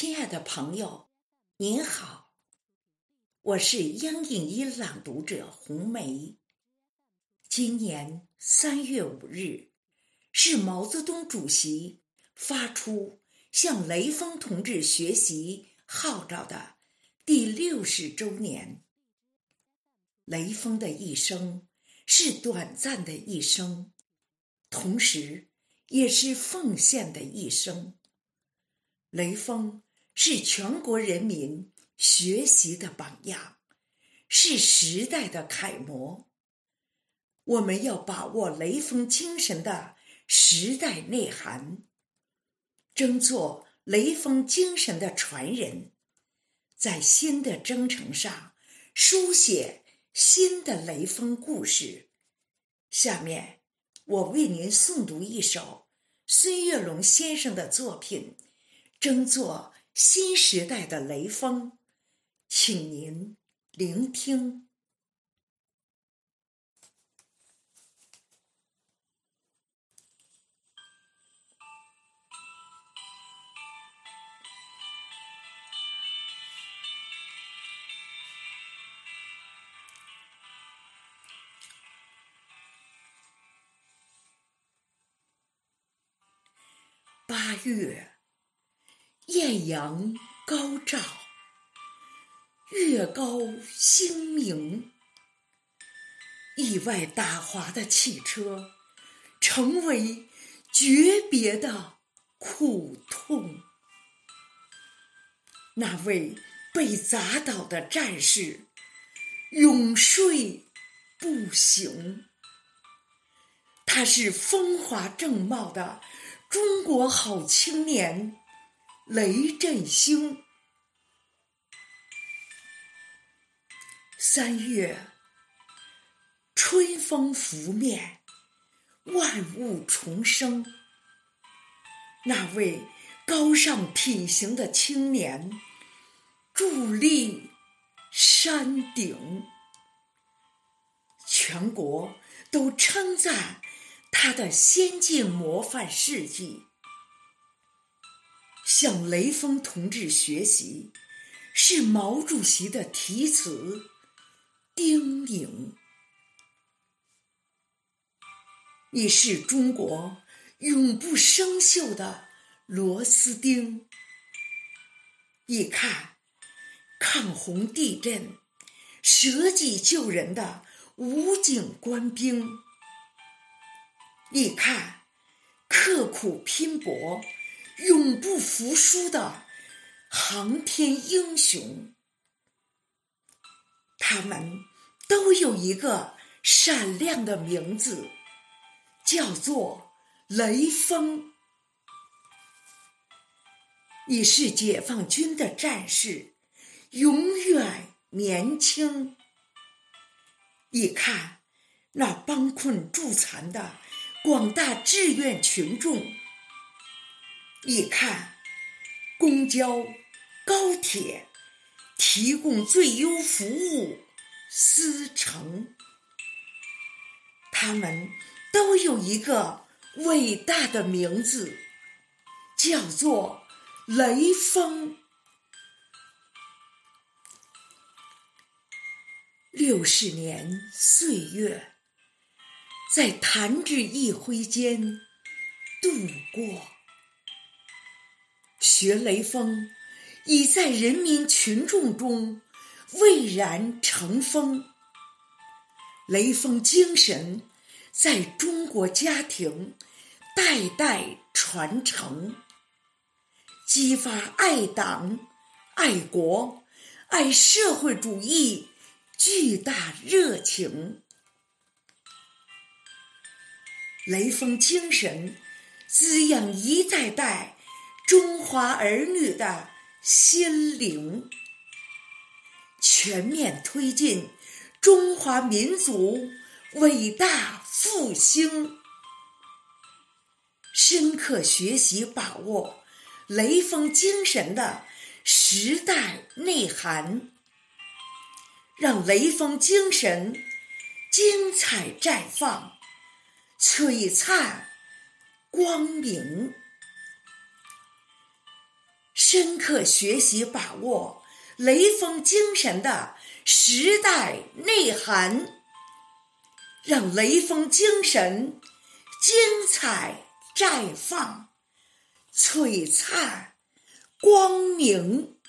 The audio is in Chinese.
亲爱的朋友，您好，我是央影音朗读者红梅。今年三月五日是毛泽东主席发出向雷锋同志学习号召的第六十周年。雷锋的一生是短暂的一生，同时也是奉献的一生。雷锋是全国人民学习的榜样，是时代的楷模。我们要把握雷锋精神的时代内涵，争做雷锋精神的传人，在新的征程上书写新的雷锋故事。下面，我为您诵读一首孙月龙先生的作品。争做新时代的雷锋，请您聆听。八月。艳阳高照，月高星明。意外打滑的汽车，成为诀别的苦痛。那位被砸倒的战士，永睡不醒。他是风华正茂的中国好青年。雷震兴。三月，春风拂面，万物重生。那位高尚品行的青年，伫立山顶，全国都称赞他的先进模范事迹。向雷锋同志学习，是毛主席的题词叮咛。你是中国永不生锈的螺丝钉。你看抗洪地震、舍己救人的武警官兵，你看刻苦拼搏。永不服输的航天英雄，他们都有一个闪亮的名字，叫做雷锋。你是解放军的战士，永远年轻。你看那帮困助残的广大志愿群众。一看，公交、高铁提供最优服务，司乘，他们都有一个伟大的名字，叫做雷锋。六十年岁月，在弹指一挥间度过。学雷锋，已在人民群众中蔚然成风。雷锋精神在中国家庭代代传承，激发爱党、爱国、爱社会主义巨大热情。雷锋精神滋养一代代。中华儿女的心灵，全面推进中华民族伟大复兴，深刻学习把握雷锋精神的时代内涵，让雷锋精神精彩绽放、璀璨光明。深刻学习把握雷锋精神的时代内涵，让雷锋精神精彩绽放、璀璨光明。